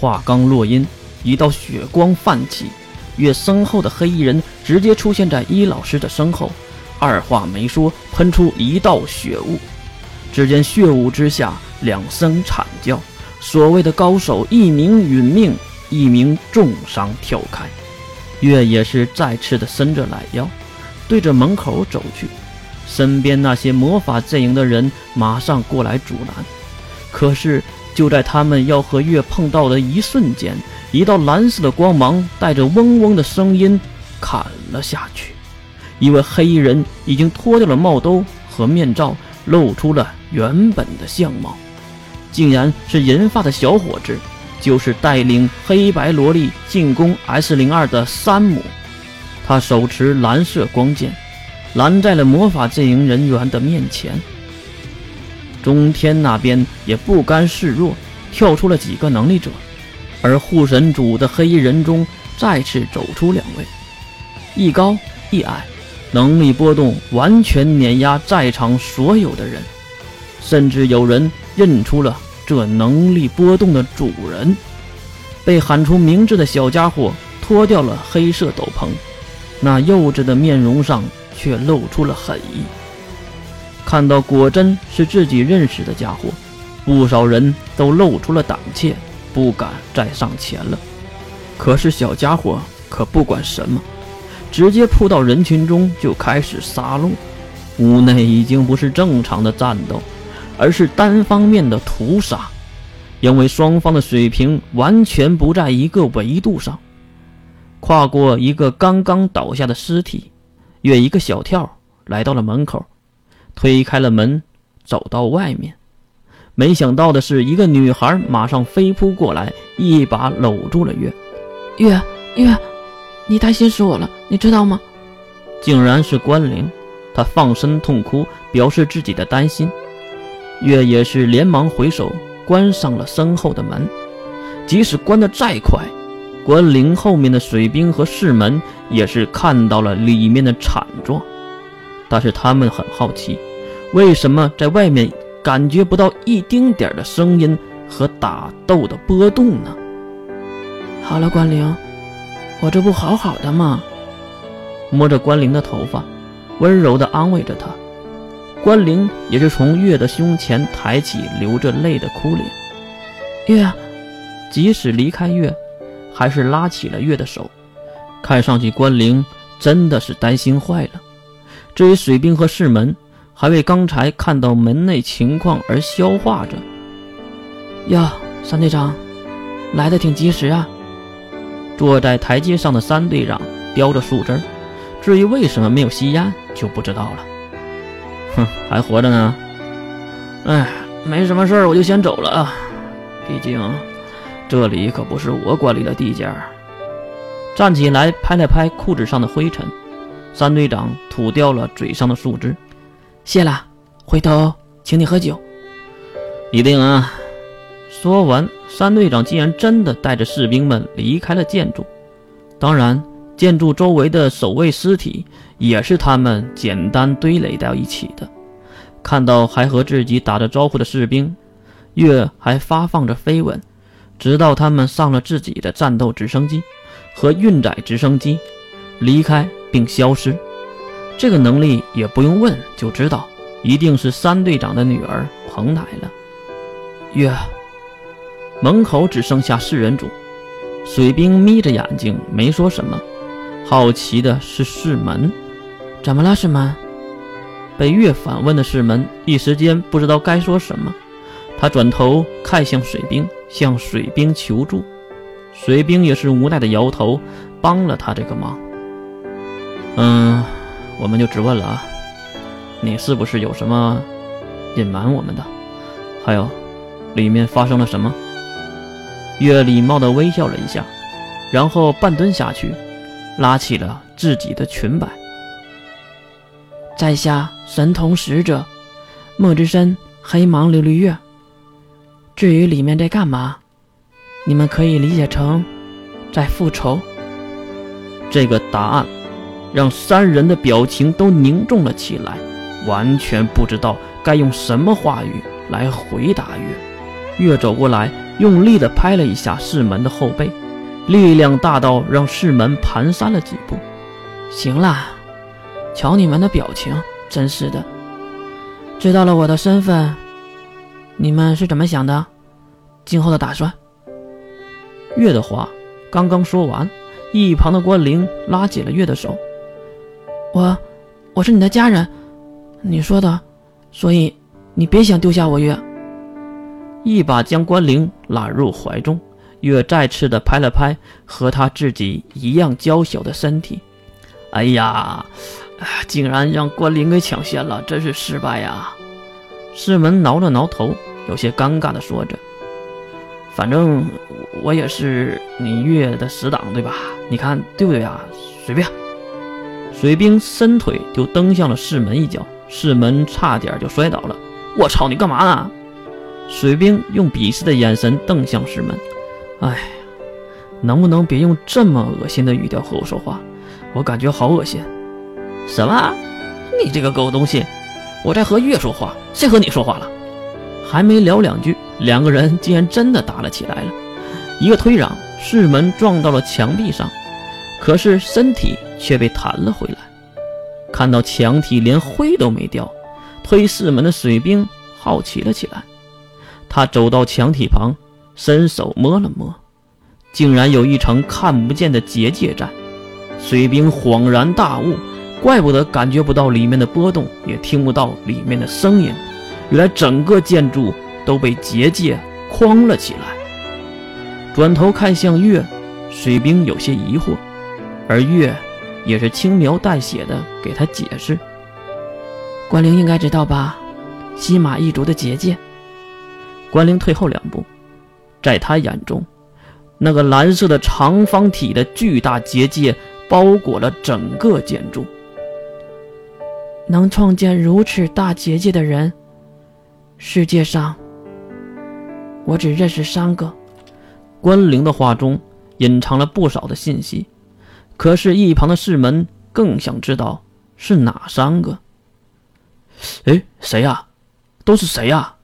话刚落音，一道血光泛起，月身后的黑衣人直接出现在伊老师的身后，二话没说，喷出一道血雾。只见血雾之下，两声惨叫。所谓的高手，一名殒命，一名重伤跳开。月也是再次的伸着懒腰，对着门口走去。身边那些魔法阵营的人马上过来阻拦，可是就在他们要和月碰到的一瞬间，一道蓝色的光芒带着嗡嗡的声音砍了下去。一位黑衣人已经脱掉了帽兜和面罩，露出了原本的相貌，竟然是银发的小伙子，就是带领黑白萝莉进攻 S 零二的山姆。他手持蓝色光剑。拦在了魔法阵营人员的面前。中天那边也不甘示弱，跳出了几个能力者，而护神主的黑衣人中再次走出两位，一高一矮，能力波动完全碾压在场所有的人，甚至有人认出了这能力波动的主人。被喊出名字的小家伙脱掉了黑色斗篷，那幼稚的面容上。却露出了狠意。看到果真是自己认识的家伙，不少人都露出了胆怯，不敢再上前了。可是小家伙可不管什么，直接扑到人群中就开始杀戮。屋内已经不是正常的战斗，而是单方面的屠杀，因为双方的水平完全不在一个维度上。跨过一个刚刚倒下的尸体。越一个小跳来到了门口，推开了门，走到外面。没想到的是，一个女孩马上飞扑过来，一把搂住了月。月月，你担心死我了，你知道吗？竟然是关灵，她放声痛哭，表示自己的担心。月也是连忙回首关上了身后的门。即使关得再快。关灵后面的水兵和士门也是看到了里面的惨状，但是他们很好奇，为什么在外面感觉不到一丁点的声音和打斗的波动呢？好了，关灵，我这不好好的吗？摸着关灵的头发，温柔地安慰着她。关灵也是从月的胸前抬起流着泪的哭脸。月，即使离开月。还是拉起了月的手，看上去关灵真的是担心坏了。至于水兵和士门，还为刚才看到门内情况而消化着。呀，三队长，来的挺及时啊！坐在台阶上的三队长叼着树枝，至于为什么没有吸烟，就不知道了。哼，还活着呢。哎，没什么事儿，我就先走了啊。毕竟。这里可不是我管理的地界儿。站起来，拍了拍裤子上的灰尘，三队长吐掉了嘴上的树枝。谢了，回头请你喝酒。一定啊！说完，三队长竟然真的带着士兵们离开了建筑。当然，建筑周围的守卫尸体也是他们简单堆垒到一起的。看到还和自己打着招呼的士兵，月还发放着飞吻。直到他们上了自己的战斗直升机和运载直升机，离开并消失，这个能力也不用问就知道，一定是三队长的女儿彭来了。月，门口只剩下四人组，水兵眯着眼睛没说什么，好奇的是世门，怎么了？世门？被月反问的世门一时间不知道该说什么。他转头看向水兵，向水兵求助。水兵也是无奈的摇头，帮了他这个忙。嗯，我们就直问了啊，你是不是有什么隐瞒我们的？还有，里面发生了什么？月礼貌的微笑了一下，然后半蹲下去，拉起了自己的裙摆。在下神童使者，墨之深黑芒琉璃月。至于里面在干嘛，你们可以理解成在复仇。这个答案让三人的表情都凝重了起来，完全不知道该用什么话语来回答月。月走过来，用力地拍了一下世门的后背，力量大到让世门蹒跚了几步。行了，瞧你们的表情，真是的。知道了我的身份，你们是怎么想的？今后的打算？月的话刚刚说完，一旁的关灵拉起了月的手。我，我是你的家人，你说的，所以你别想丢下我月。一把将关灵揽入怀中，月再次的拍了拍和他自己一样娇小的身体。哎呀，竟然让关灵给抢先了，真是失败呀！世门挠了挠头，有些尴尬的说着：“反正我也是你月的死党，对吧？你看对不对啊？随便。”水兵伸腿就蹬向了世门一脚，世门差点就摔倒了。我操，你干嘛呢？水兵用鄙视的眼神瞪向世门。哎，能不能别用这么恶心的语调和我说话？我感觉好恶心。什么？你这个狗东西！我在和月说话，谁和你说话了？还没聊两句，两个人竟然真的打了起来了。一个推攘，世门撞到了墙壁上。可是身体却被弹了回来，看到墙体连灰都没掉，推四门的水兵好奇了起来。他走到墙体旁，伸手摸了摸，竟然有一层看不见的结界在。水兵恍然大悟，怪不得感觉不到里面的波动，也听不到里面的声音，原来整个建筑都被结界框了起来。转头看向月，水兵有些疑惑。而月也是轻描淡写的给他解释：“关灵应该知道吧，西马一族的结界。”关灵退后两步，在他眼中，那个蓝色的长方体的巨大结界包裹了整个建筑。能创建如此大结界的人，世界上我只认识三个。关灵的话中隐藏了不少的信息。可是，一旁的世门更想知道是哪三个。哎，谁呀？都是谁呀？